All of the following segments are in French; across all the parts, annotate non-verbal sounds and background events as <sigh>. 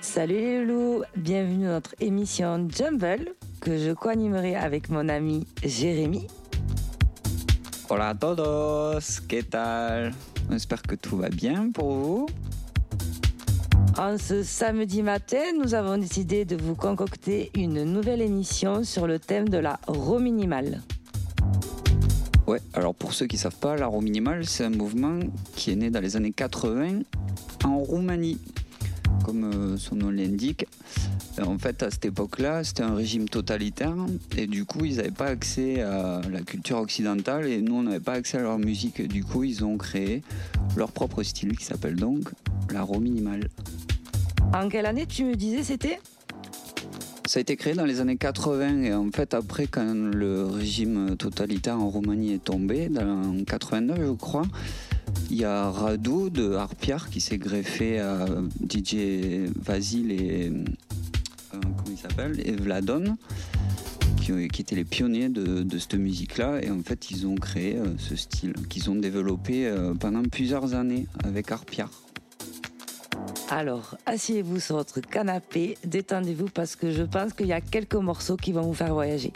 Salut les loups, bienvenue dans notre émission Jumble que je co-animerai avec mon ami Jérémy. Hola a todos, ¿qué tal? J'espère que tout va bien pour vous. En ce samedi matin, nous avons décidé de vous concocter une nouvelle émission sur le thème de la roue minimale. Ouais, alors pour ceux qui ne savent pas, la roue minimale, c'est un mouvement qui est né dans les années 80 en Roumanie, comme euh, son nom l'indique. En fait, à cette époque-là, c'était un régime totalitaire et du coup, ils n'avaient pas accès à la culture occidentale et nous, on n'avait pas accès à leur musique. Du coup, ils ont créé leur propre style qui s'appelle donc la roue minimale. En quelle année tu me disais c'était? Ça a été créé dans les années 80 et en fait après quand le régime totalitaire en Roumanie est tombé, dans 89 je crois, il y a Radu de Harpiar qui s'est greffé à DJ Vasil et euh, il s'appelle et qui, qui, étaient les pionniers de, cette musique-là et en fait ils ont créé euh, ce style qu'ils ont développé euh, pendant plusieurs années avec Harpiar. Alors, asseyez-vous sur votre canapé, détendez-vous parce que je pense qu'il y a quelques morceaux qui vont vous faire voyager.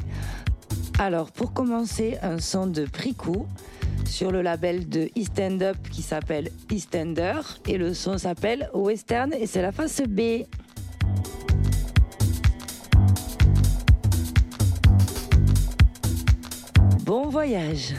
Alors, pour commencer, un son de Pricou sur le label de East Up qui s'appelle Eastender et le son s'appelle Western et c'est la face B. Bon voyage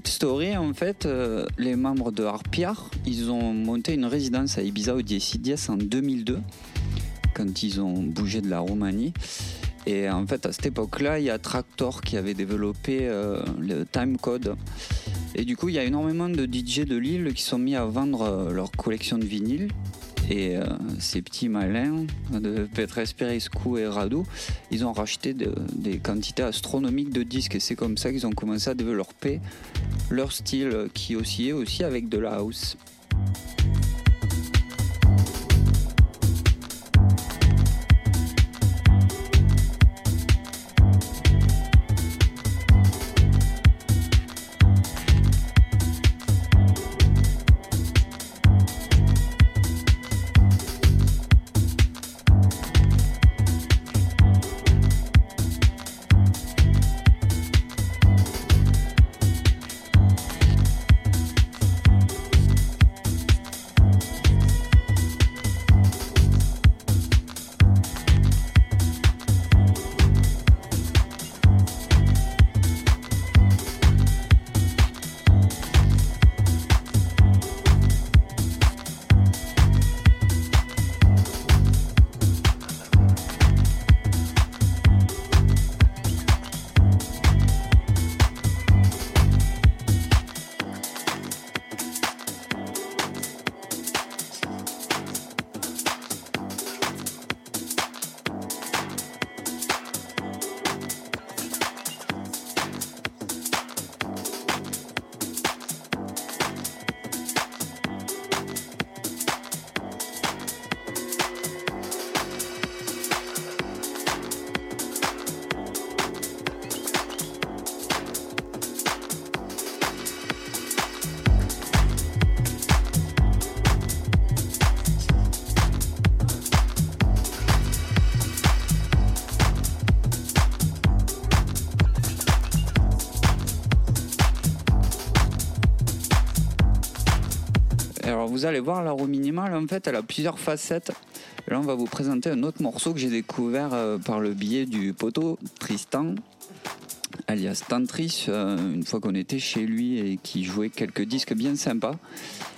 petite story, en fait, euh, les membres de Harpiar, ils ont monté une résidence à Ibiza au Diesidias en 2002, quand ils ont bougé de la Roumanie. Et en fait, à cette époque-là, il y a Tractor qui avait développé euh, le time code. Et du coup, il y a énormément de DJ de Lille qui sont mis à vendre euh, leur collection de vinyles. Et euh, ces petits malins de Petres Perescu et Radu, ils ont racheté de, des quantités astronomiques de disques. Et c'est comme ça qu'ils ont commencé à développer leur style qui oscillait aussi avec de la house. Vous allez voir, la roue minimale, en fait, elle a plusieurs facettes. Là, on va vous présenter un autre morceau que j'ai découvert euh, par le biais du poteau Tristan, alias Tantris, euh, une fois qu'on était chez lui et qui jouait quelques disques bien sympas.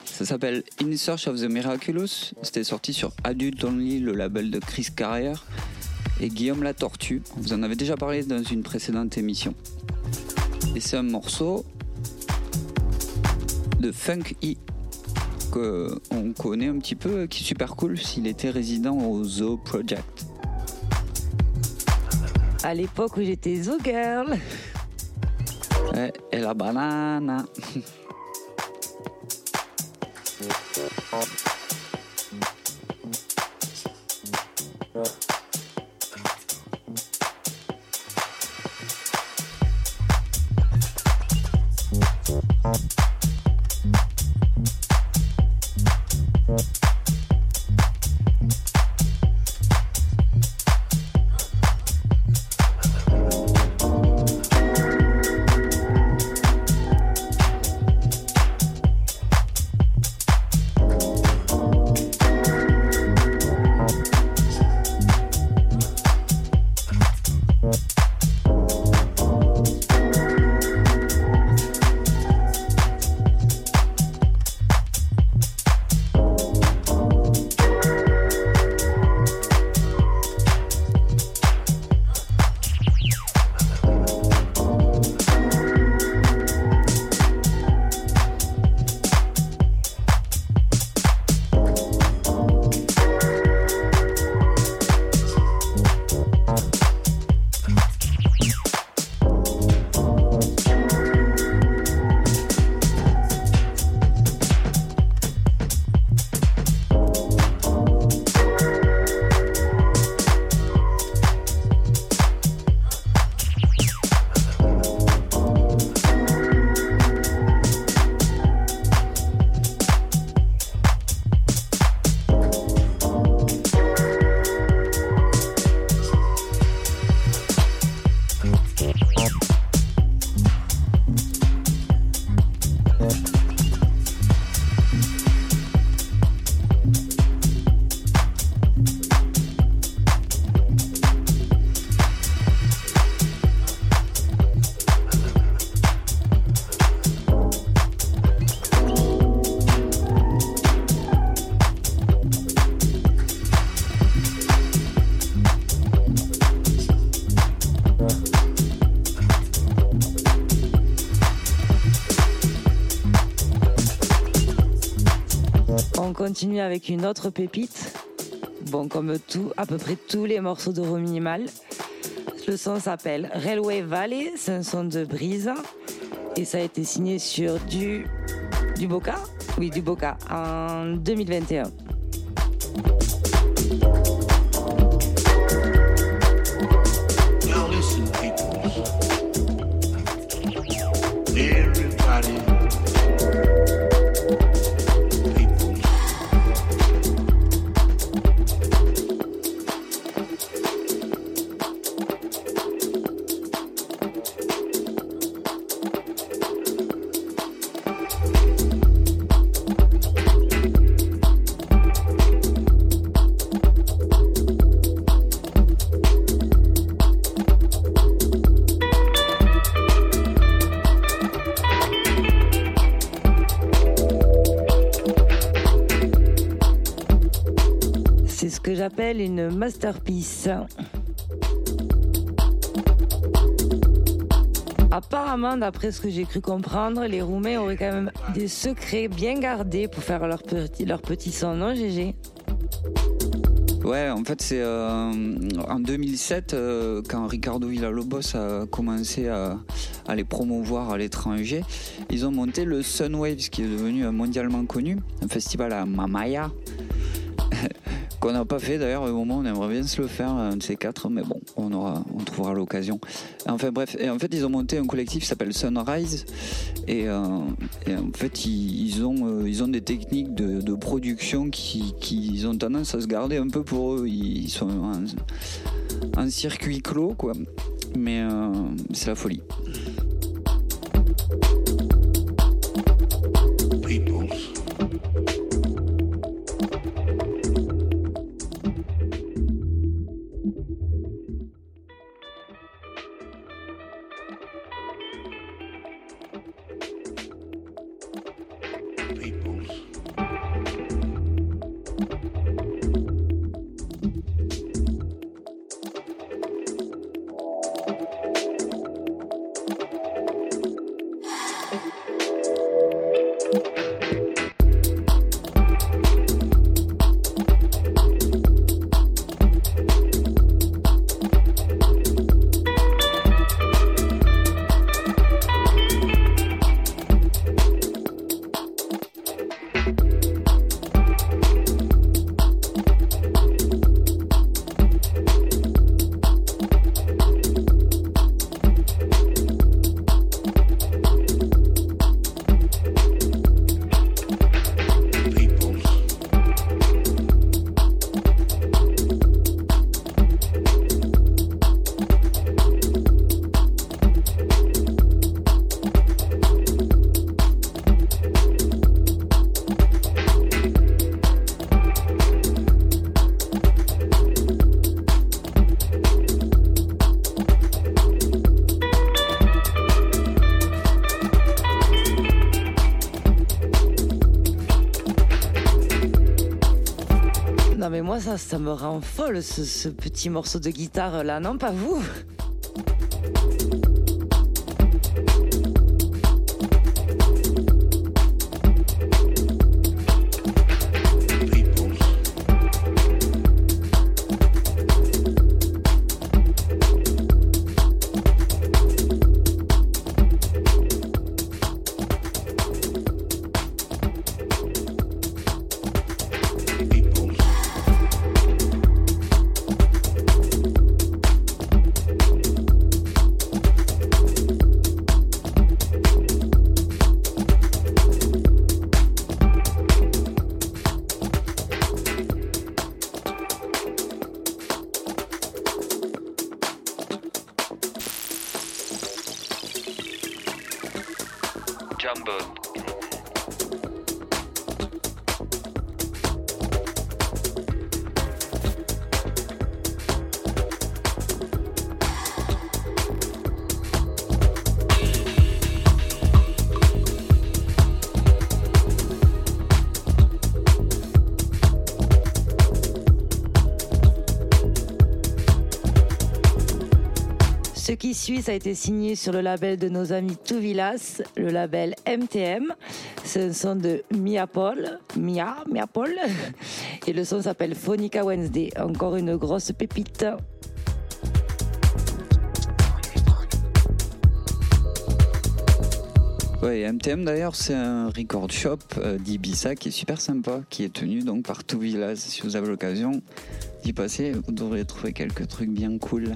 Ça s'appelle In Search of the Miraculous. C'était sorti sur Adult Only, le label de Chris Carrier et Guillaume la Tortue. Vous en avez déjà parlé dans une précédente émission. Et c'est un morceau de Funk E qu'on connaît un petit peu, qui est super cool s'il était résident au Zoo Project. À l'époque où j'étais Zoo Girl. Ouais, et la banane. <laughs> continue avec une autre pépite. Bon, comme tout, à peu près tous les morceaux de Minimal. Le son s'appelle Railway Valley, c'est un son de brise. Et ça a été signé sur du, du Boca? Oui, du Boca, en 2021. Apparemment, d'après ce que j'ai cru comprendre, les Roumains auraient quand même des secrets bien gardés pour faire leur petit, leur petit son, non GG Ouais, en fait, c'est euh, en 2007, euh, quand Ricardo Villalobos a commencé à, à les promouvoir à l'étranger, ils ont monté le Sunwaves, qui est devenu mondialement connu, un festival à Mamaya, <laughs> qu'on n'a pas fait d'ailleurs au moment on aimerait bien se le faire un de ces quatre mais bon on aura on trouvera l'occasion. Enfin bref et en fait ils ont monté un collectif qui s'appelle Sunrise et, euh, en fait ils, ont euh, ils ont des techniques de, production qui, qui, ont tendance à se garder un peu pour eux. Ils sont un, circuit clos quoi. Mais euh, c'est la folie ça, me rend folle ce petit morceau de guitare là, non pas vous ça a été signé sur le label de nos amis Touvilas, le label MTM. C'est un son de Mia Paul, Mia, Mia Paul. Et le son s'appelle Phonica Wednesday. Encore une grosse pépite. Ouais, MTM d'ailleurs, c'est un record shop euh, d'Ibiza qui est super sympa, qui est tenu donc par Touvilas. Si vous avez l'occasion d'y passer, vous devrez trouver quelques trucs bien cool.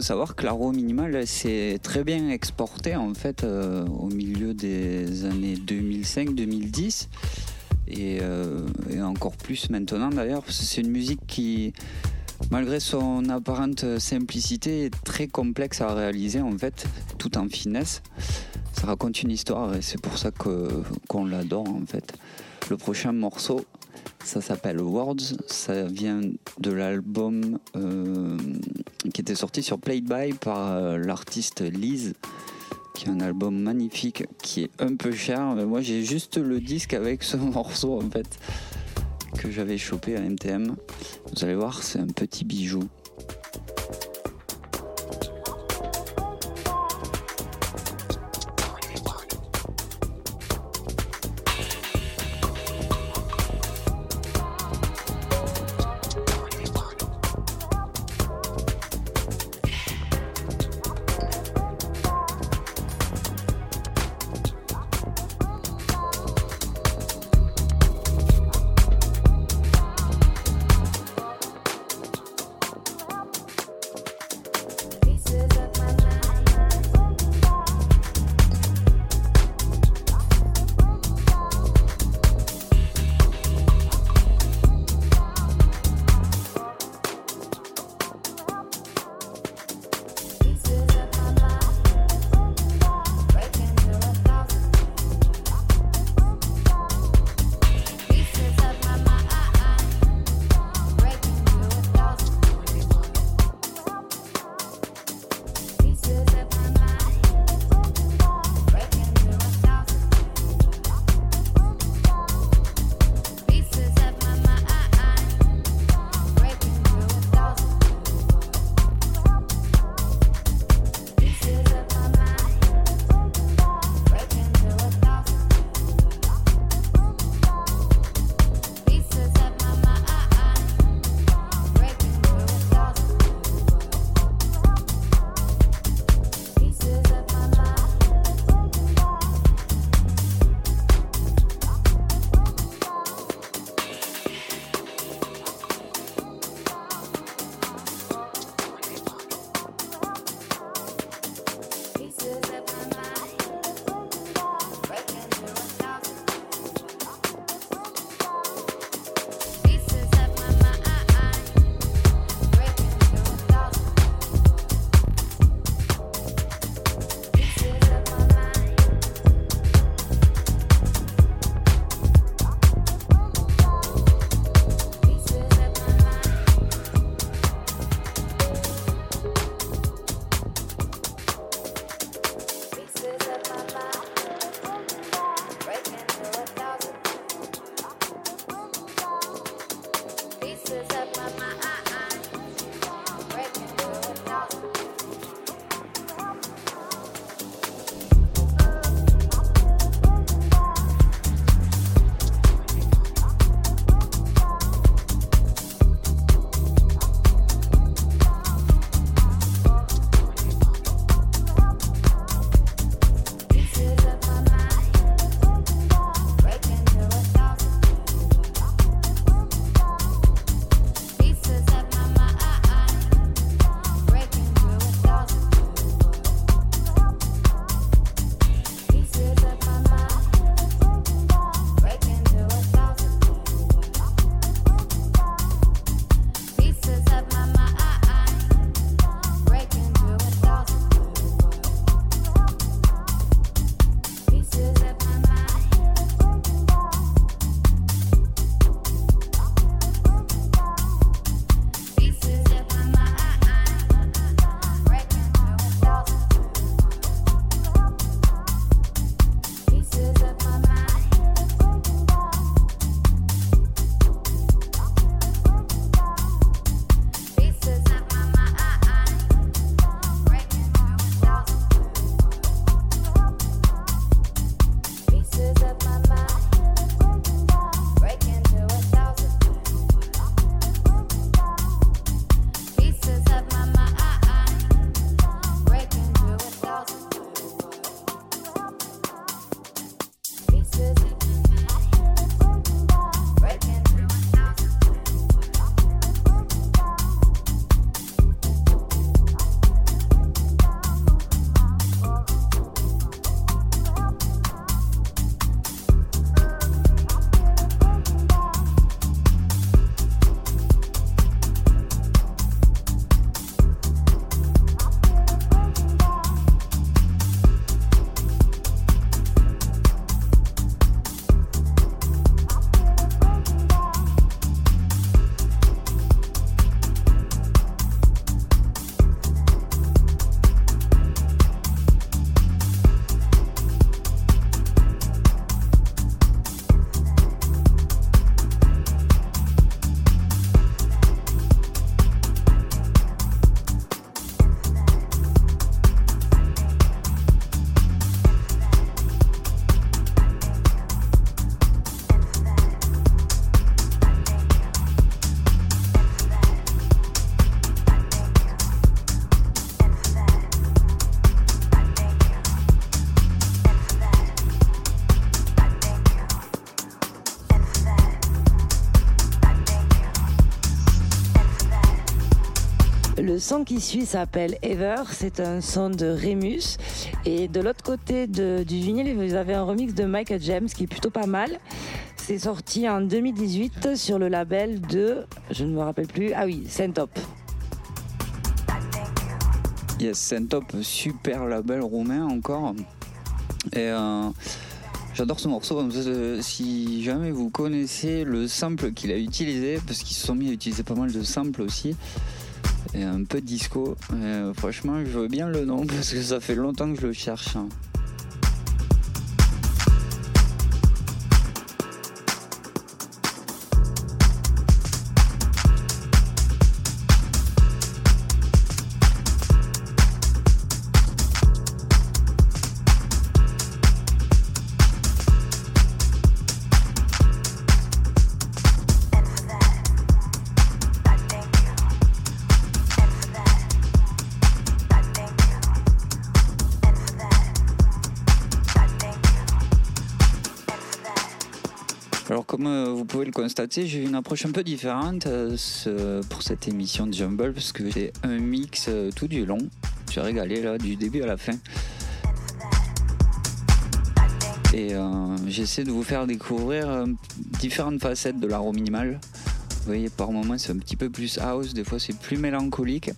Savoir que l'aro minimal s'est très bien exporté en fait euh, au milieu des années 2005-2010 euh, et, encore plus maintenant d'ailleurs. C'est une musique qui, malgré son apparente simplicité, est très complexe à réaliser en fait, tout en finesse. Ça raconte une histoire et c'est pour ça qu'on l'adore en fait. Le prochain morceau, ça s'appelle Words. Ça vient de l'album euh, qui était sorti sur Played By par euh, l'artiste Liz, qui est un album magnifique, qui est un peu cher. Mais moi, j'ai juste le disque avec ce <laughs> morceau en fait que j'avais chopé à MTM. Vous allez voir, c'est un petit bijou. Son qui suit s'appelle Ever, c'est un son de Remus. Et de l'autre côté du vinyle, vous avez un remix de Michael James qui est plutôt pas mal. C'est sorti en 2018 sur le label de, je ne me rappelle plus, ah oui, Saint-Top. Yes, Saint-Top, super label roumain encore. Et euh, j'adore ce morceau. Si jamais vous connaissez le sample qu'il a utilisé, parce qu'ils se sont mis à utiliser pas mal de samples aussi, un peu disco. franchement, je veux bien le nom parce que ça fait longtemps que je le cherche. Hein. constater, j'ai une approche un peu différente euh, pour cette émission de Jumble parce que j'ai un mix euh, tout du long. J'ai régalé là du début à la fin. Et euh, j'essaie de vous faire découvrir différentes facettes de l'art minimal. Vous voyez, par moments c'est un petit peu plus house, des fois c'est plus mélancolique.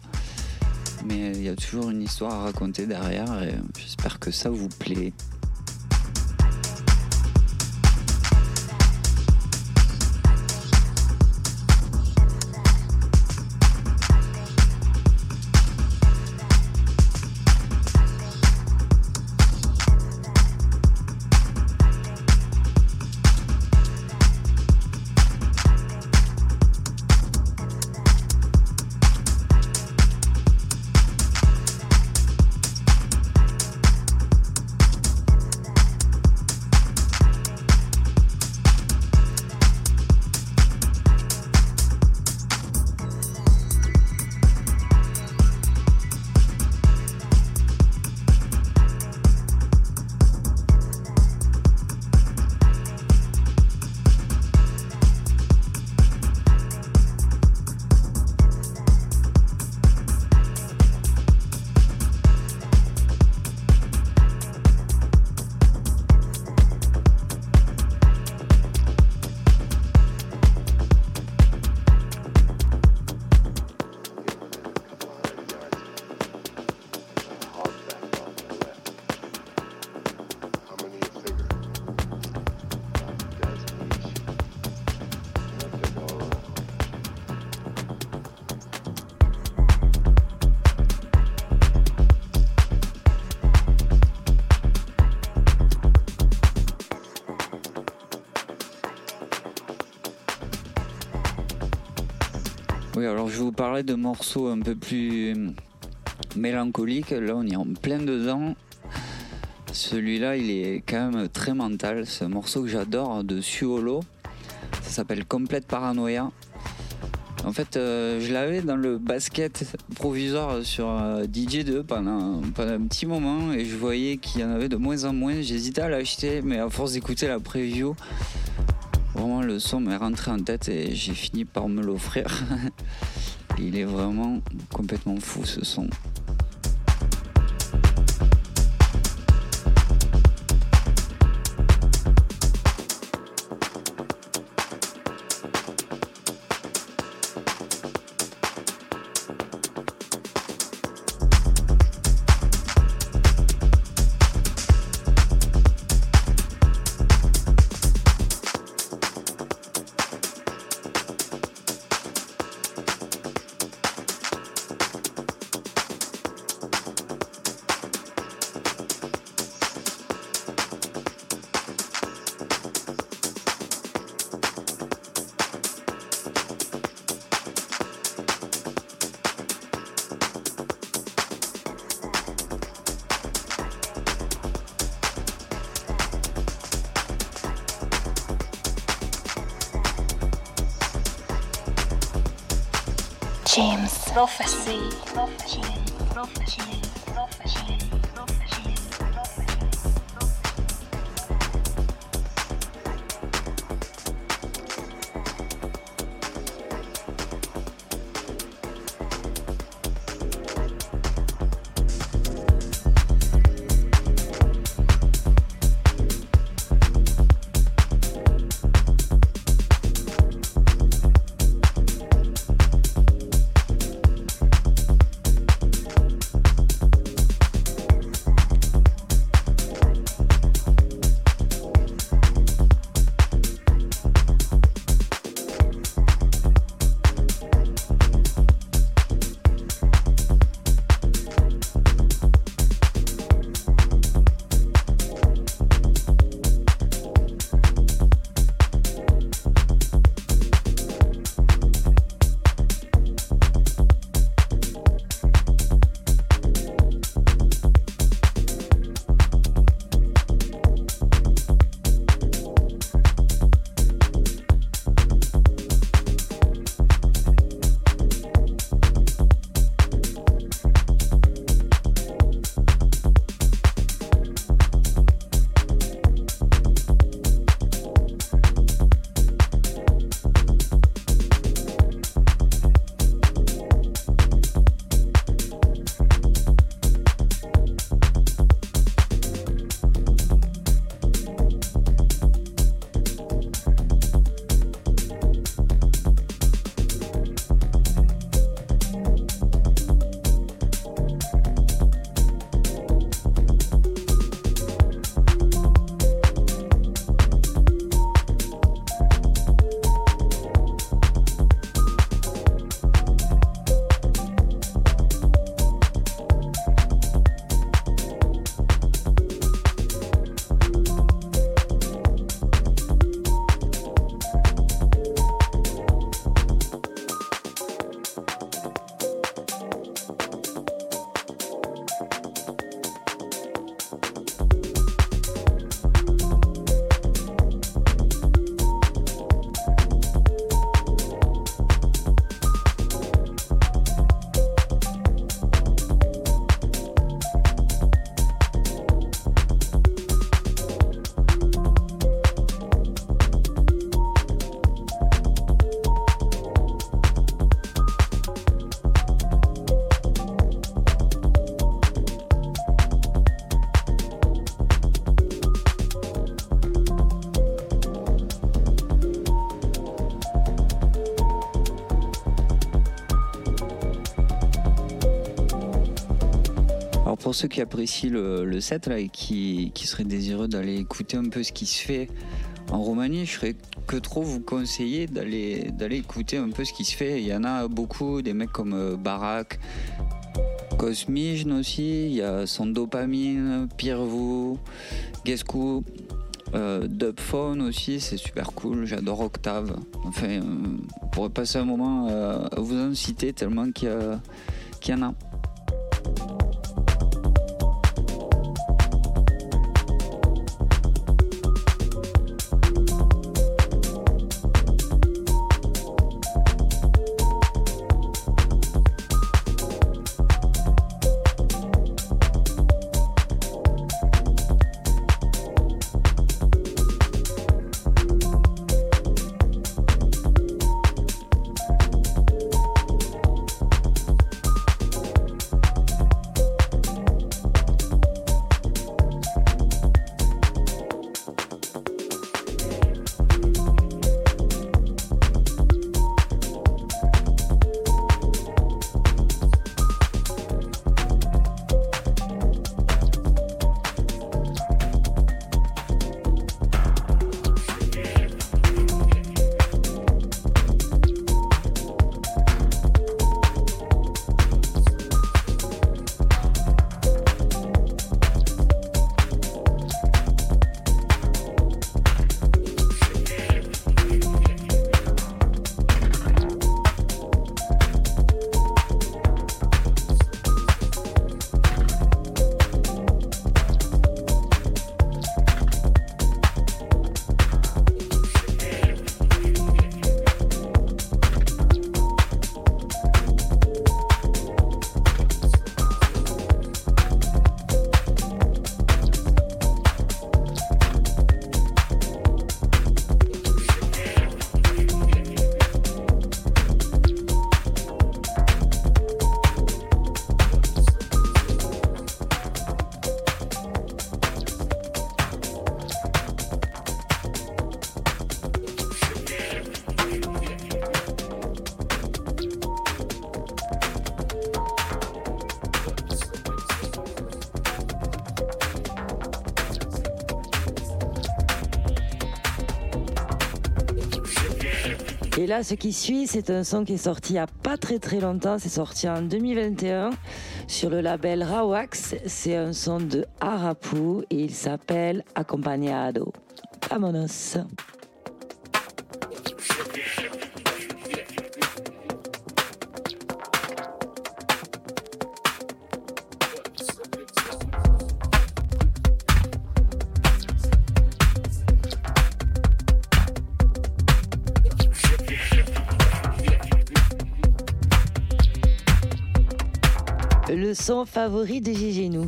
Mais il y a toujours une histoire à raconter derrière et j'espère que ça vous plaît. Oui, alors je vous parlais de morceaux un peu plus mélancoliques. Là, on est en plein dedans. Celui-là, il est quand même très mental. C'est un morceau que j'adore de Suolo. Ça s'appelle Complète Paranoia. En fait, euh, je l'avais dans le basket provisoire sur euh, DJ2 pendant, pendant un petit moment et je voyais qu'il y en avait de moins en moins. J'hésitais à l'acheter, mais à force d'écouter la preview, Vraiment, le son m'est rentré en tête et j'ai fini par me l'offrir. <laughs> Il est vraiment complètement fou ce son. James. Prophecy. Prophecy. Prophecy. Ceux qui apprécient le, set là, et qui, qui seraient désireux d'aller écouter un peu ce qui se fait en Roumanie, je serais que trop vous conseiller d'aller d'aller écouter un peu ce qui se fait. Il y en a beaucoup, des mecs comme euh, Barak, Cosmijn aussi, il y a son dopamine, Pirvou, Gescu, euh, Dubphone aussi, c'est super cool, j'adore Octave. Enfin, euh, on pourrait passer un moment à vous en citer tellement qu'il y en a. Et là, ce qui suit, c'est un son qui est sorti il n'y a pas très très longtemps. C'est sorti en 2021 sur le label Rawax. C'est un son de Arapu et il s'appelle Accompagnado. Vamonos. Favori de Gégénou.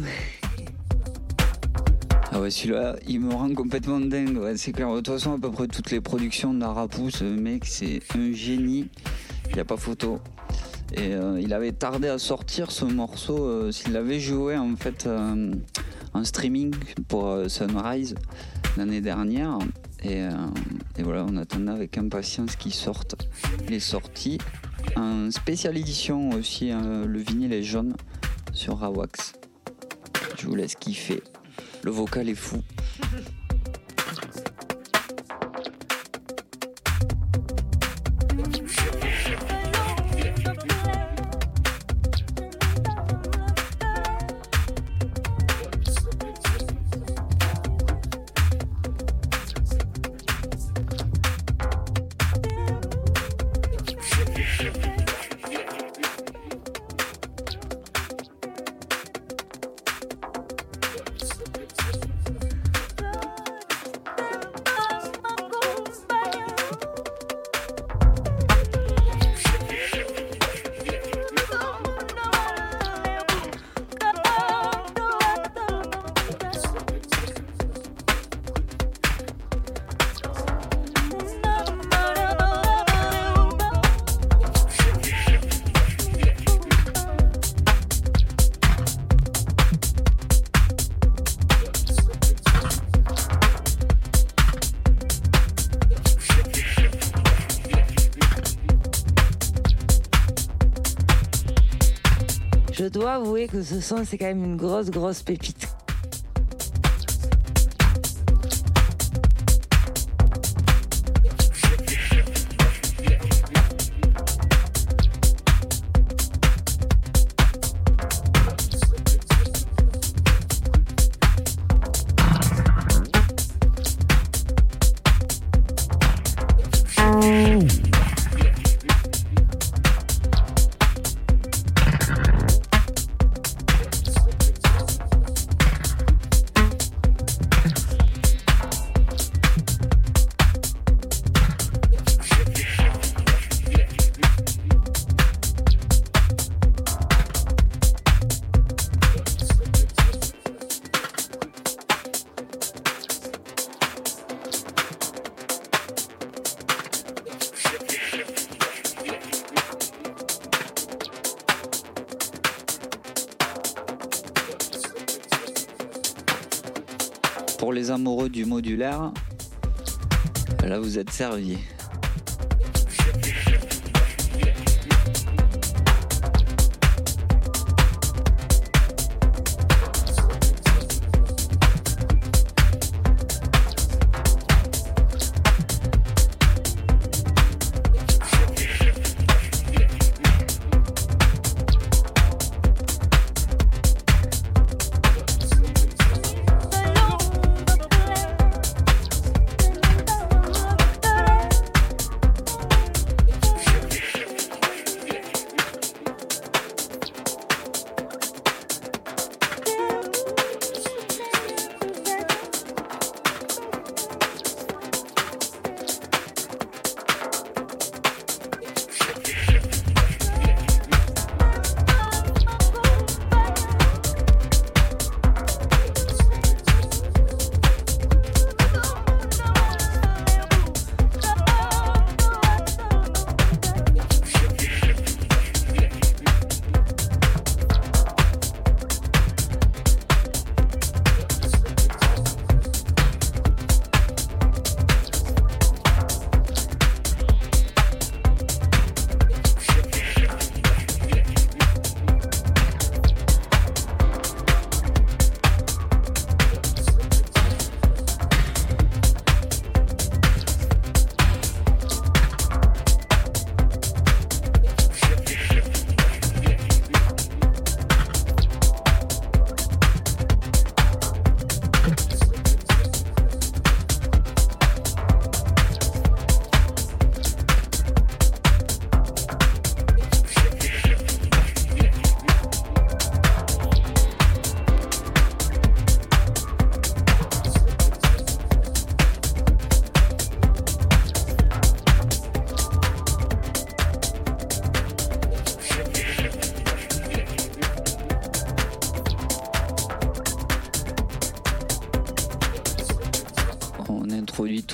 Ah ouais, celui-là, il me rend complètement dingue. c'est clair. De toute façon, à peu près toutes les productions d'Arapou, ce mec, c'est un génie. Il n'y a pas photo. Et euh, il avait tardé à sortir ce morceau. Euh, s'il l'avait joué en fait euh, en streaming pour Sunrise l'année dernière. Et, et, voilà, on attendait avec impatience qu'il sorte. Il est sorti. En spécial édition aussi, le vinyle est jaune sur Rawax. Je vous laisse kiffer. Le vocal est fou. Que ce son, c'est quand même une grosse, grosse pépite. Modulaire, là vous êtes servis.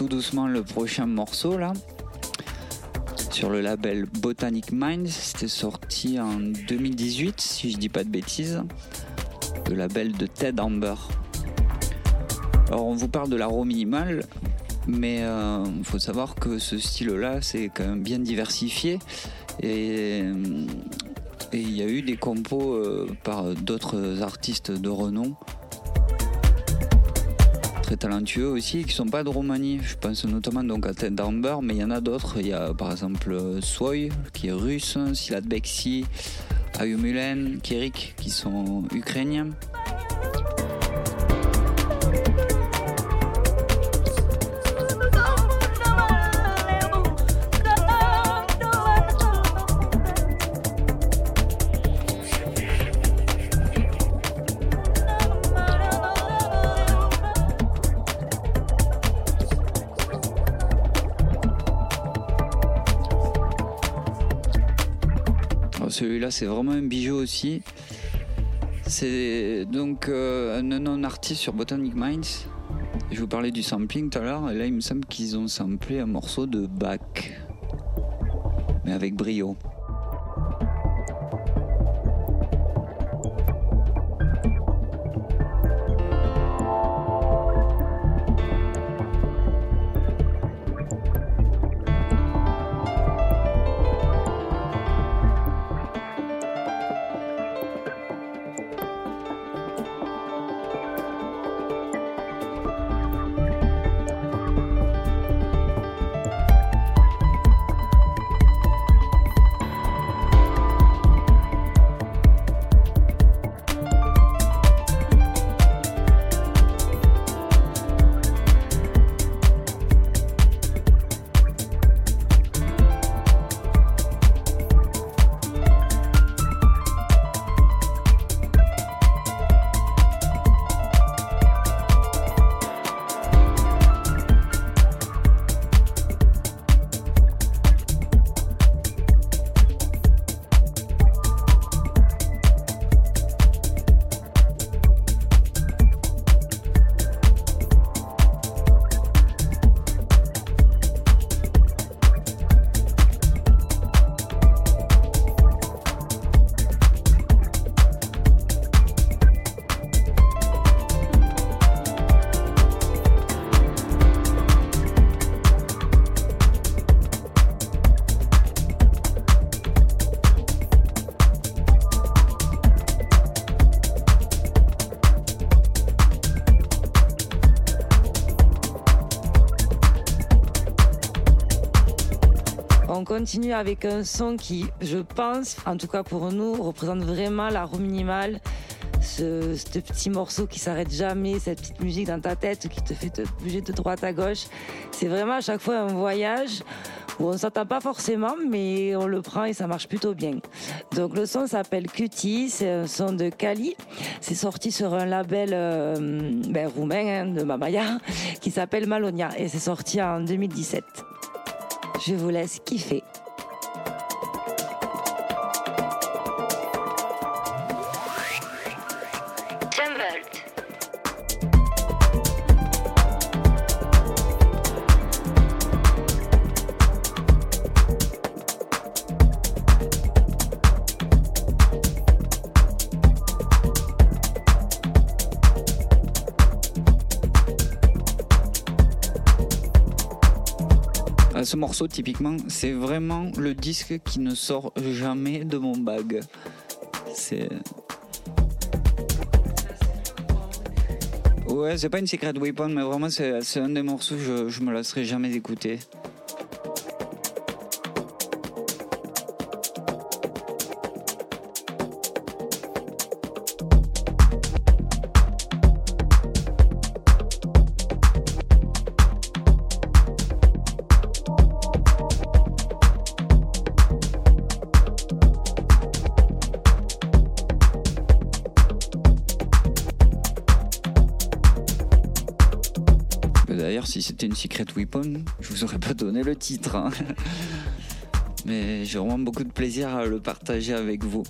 Doucement le prochain morceau là. Sur le label Botanic Minds, c'était sorti en 2018, si je dis pas de bêtises. Le label de Ted Amber. Alors on vous parle de l'aro minimal, mais il faut savoir que ce style-là, c'est quand même bien diversifié. Et et il y a eu des compos euh, par d'autres artistes de renom très talentueux aussi qui sont pas de Roumanie. Je pense notamment donc à Ted Amber, mais il y en a d'autres. Il y a par exemple Soy qui est russe, Silat Beksi, Ayumulen, Kerik qui sont ukrainiens. C'est vraiment un bijou aussi. C'est donc euh, un non artiste sur Botanic Minds. Je vous parlais du sampling tout à l'heure, et là, il me semble qu'ils ont samplé un morceau de Bach, mais avec brio. Continue avec un son qui, je pense, en tout cas pour nous, représente vraiment la roue minimale. Ce, petit morceau qui s'arrête jamais, cette petite musique dans ta tête qui te fait te bouger de droite à gauche. C'est vraiment à chaque fois un voyage où on s'entend pas forcément, mais on le prend et ça marche plutôt bien. Donc le son s'appelle Cutie, c'est un son de Kali. C'est sorti sur un label euh, ben, roumain hein, de Mamaya qui s'appelle Malonia et c'est sorti en 2017. Je vous laisse kiffer. Ce morceau, typiquement, c'est vraiment le disque qui ne sort jamais de mon bag. C'est. Ouais, c'est pas une Secret Weapon, mais vraiment, c'est un des morceaux que je, je me lasserai jamais d'écouter. C'était une Secret Weapon, je vous aurais pas donné le titre. Hein. <laughs> Mais j'ai vraiment beaucoup de plaisir à le partager avec vous.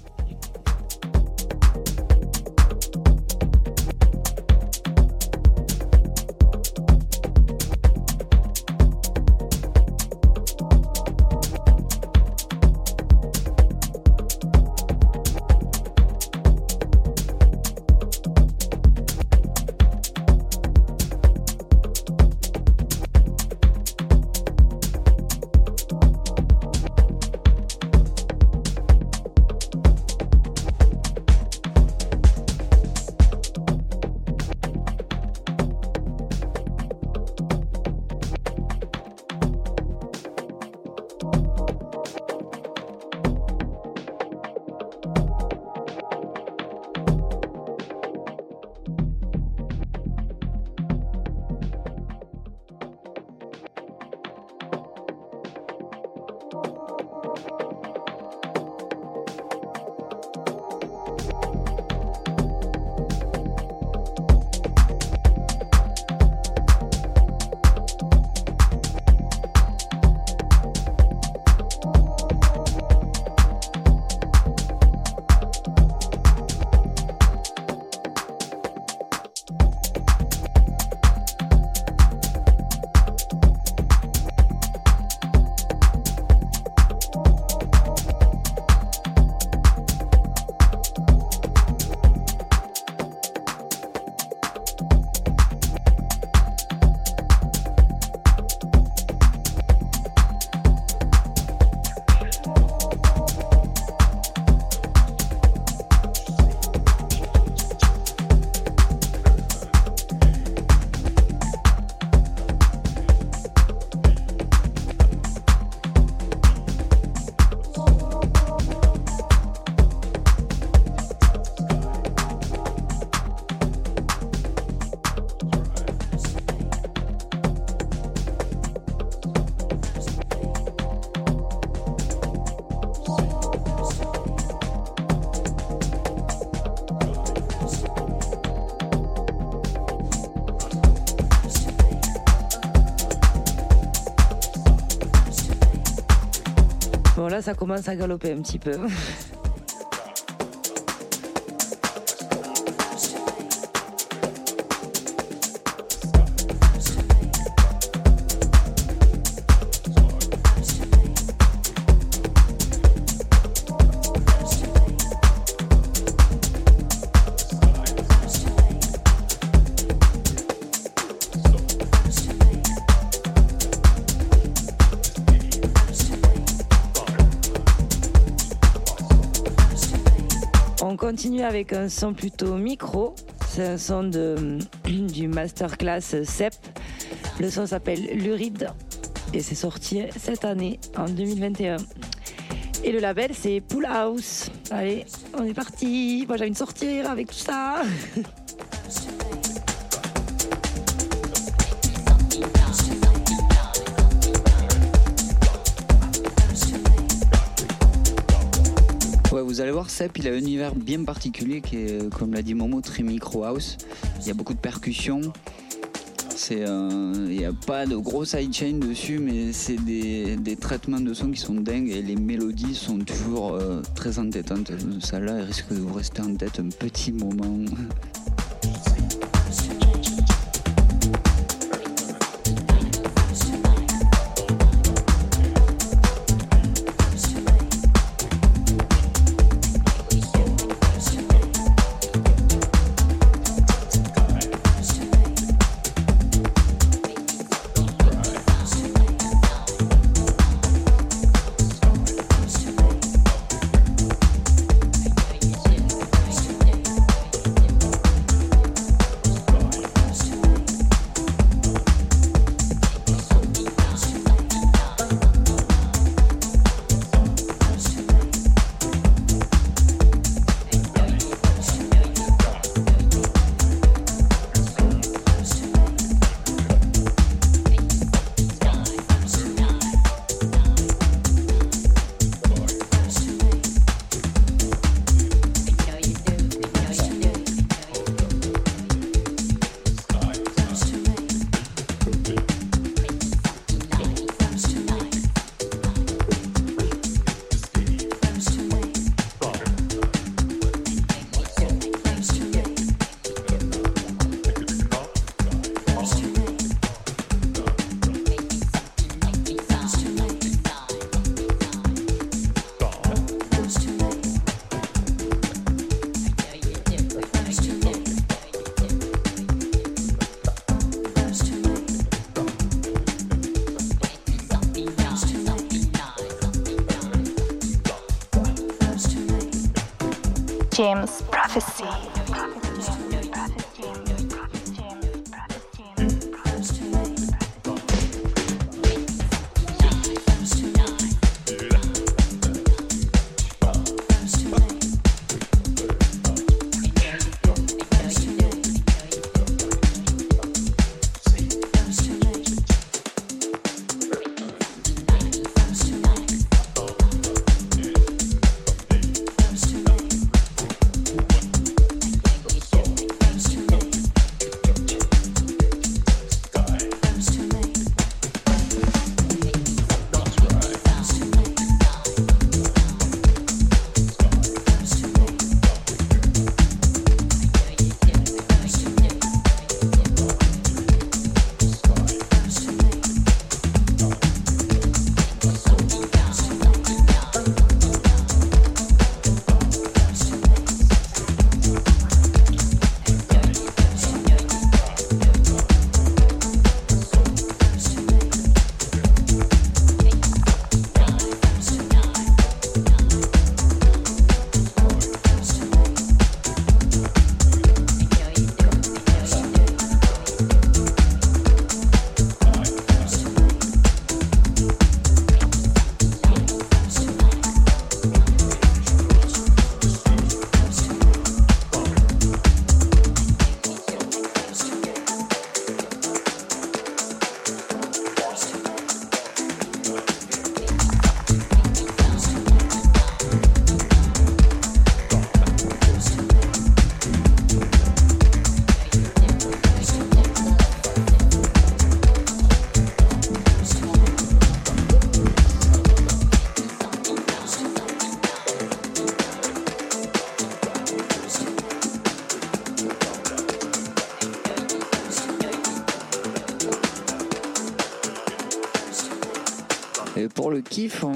Là, ça commence à galoper un petit peu. <laughs> avec un son plutôt micro. C'est un son de, <clears throat> du masterclass CEP. Le son s'appelle Luride. et c'est sorti cette année, en 2021. Et le label, c'est Pool House. Allez, on est parti. Moi, j'ai envie de sortir avec tout ça. <laughs> Il a un univers bien particulier qui est, comme l'a dit Momo, très micro house. Il y a beaucoup de percussions. Euh, il n'y a pas de gros sidechain dessus, mais c'est des, des traitements de son qui sont dingues et les mélodies sont toujours euh, très entêtantes. Celle-là, elle risque de vous rester en tête un petit moment. <laughs>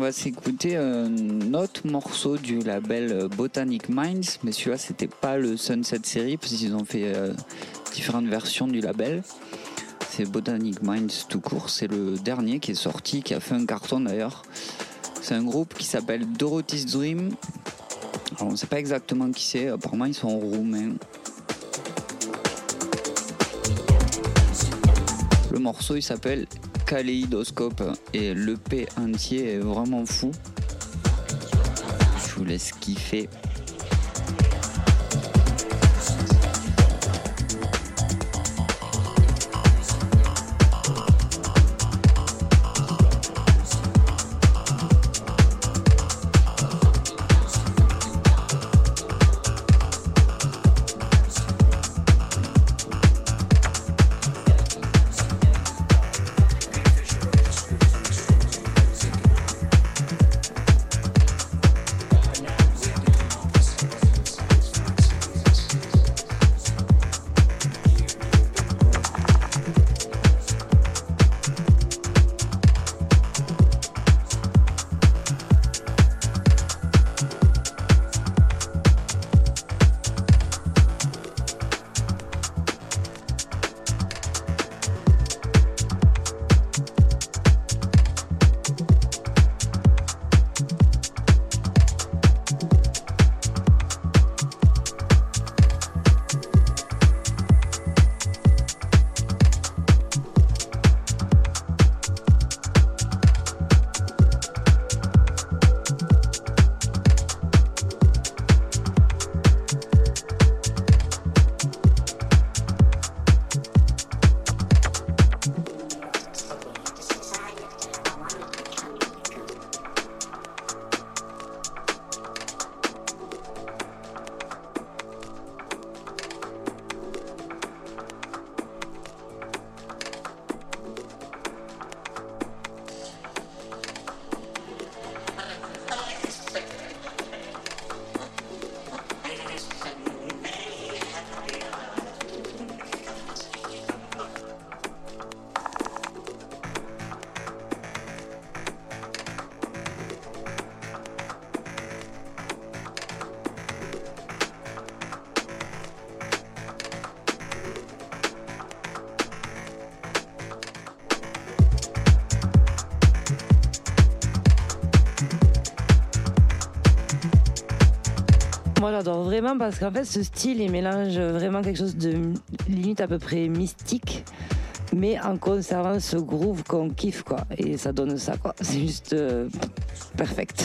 va s'écouter un autre morceau du label Botanic Minds, mais celui-là c'était pas le Sunset Series parce qu'ils ont fait euh, différentes versions du label. C'est Botanic Minds tout court, c'est le dernier qui est sorti, qui a fait un carton d'ailleurs. C'est un groupe qui s'appelle Dorothy's Dream. On sait pas exactement qui c'est, apparemment ils sont roumains. Le morceau il s'appelle Kaléidoscope et l'EP entier est vraiment fou. Je vous laisse kiffer. J'adore vraiment parce qu'en fait ce style il mélange vraiment quelque chose de limite à peu près mystique mais en conservant ce groove qu'on kiffe quoi et ça donne ça quoi c'est juste euh, perfect.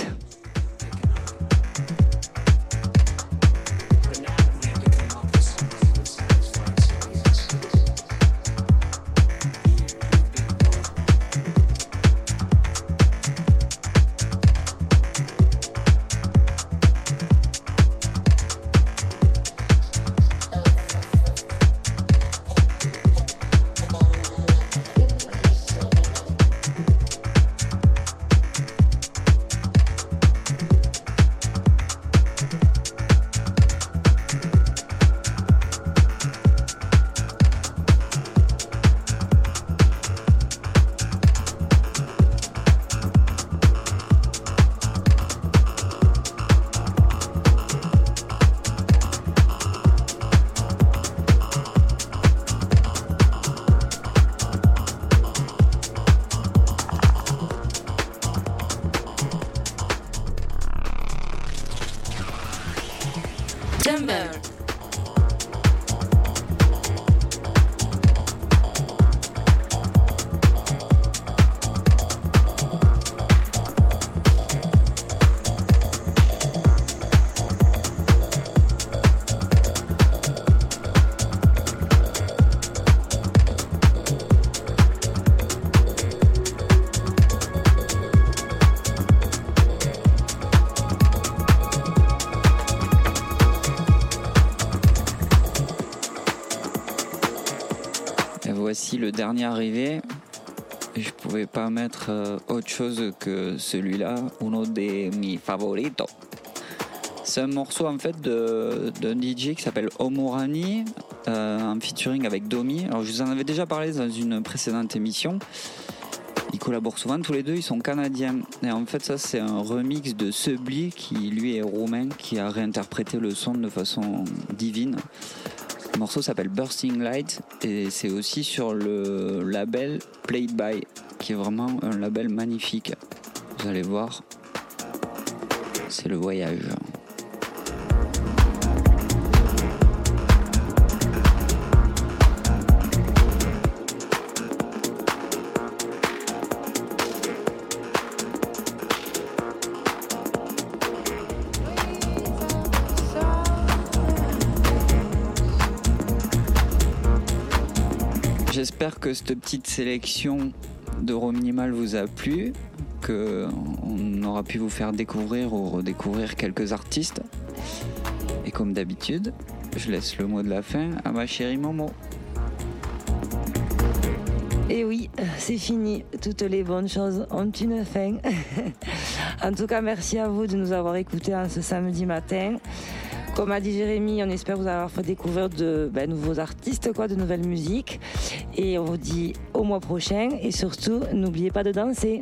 Dernier arrivé. Je pouvais pas mettre euh, autre chose que celui-là, uno de mi favoritos. C'est un morceau en fait d'un DJ qui s'appelle Omorani, euh, en featuring avec Domi. Alors je vous en avais déjà parlé dans une précédente émission. Ils collaborent souvent tous les deux, ils sont canadiens. Et en fait ça c'est un remix de Subli qui lui est roumain, qui a réinterprété le son de façon divine. Le morceau s'appelle Bursting Light et c'est aussi sur le label Played By, qui est vraiment un label magnifique. Vous allez voir, c'est le voyage. Cette petite sélection de Minimal vous a plu, qu'on aura pu vous faire découvrir ou redécouvrir quelques artistes. Et comme d'habitude, je laisse le mot de la fin à ma chérie Momo. Et oui, c'est fini. Toutes les bonnes choses ont une fin. <laughs> en tout cas, merci à vous de nous avoir écoutés en ce samedi matin. Comme a dit Jérémy, on espère vous avoir fait découvrir de ben, nouveaux artistes, quoi, de nouvelles musiques. Et on vous dit au mois prochain. Et surtout, n'oubliez pas de danser.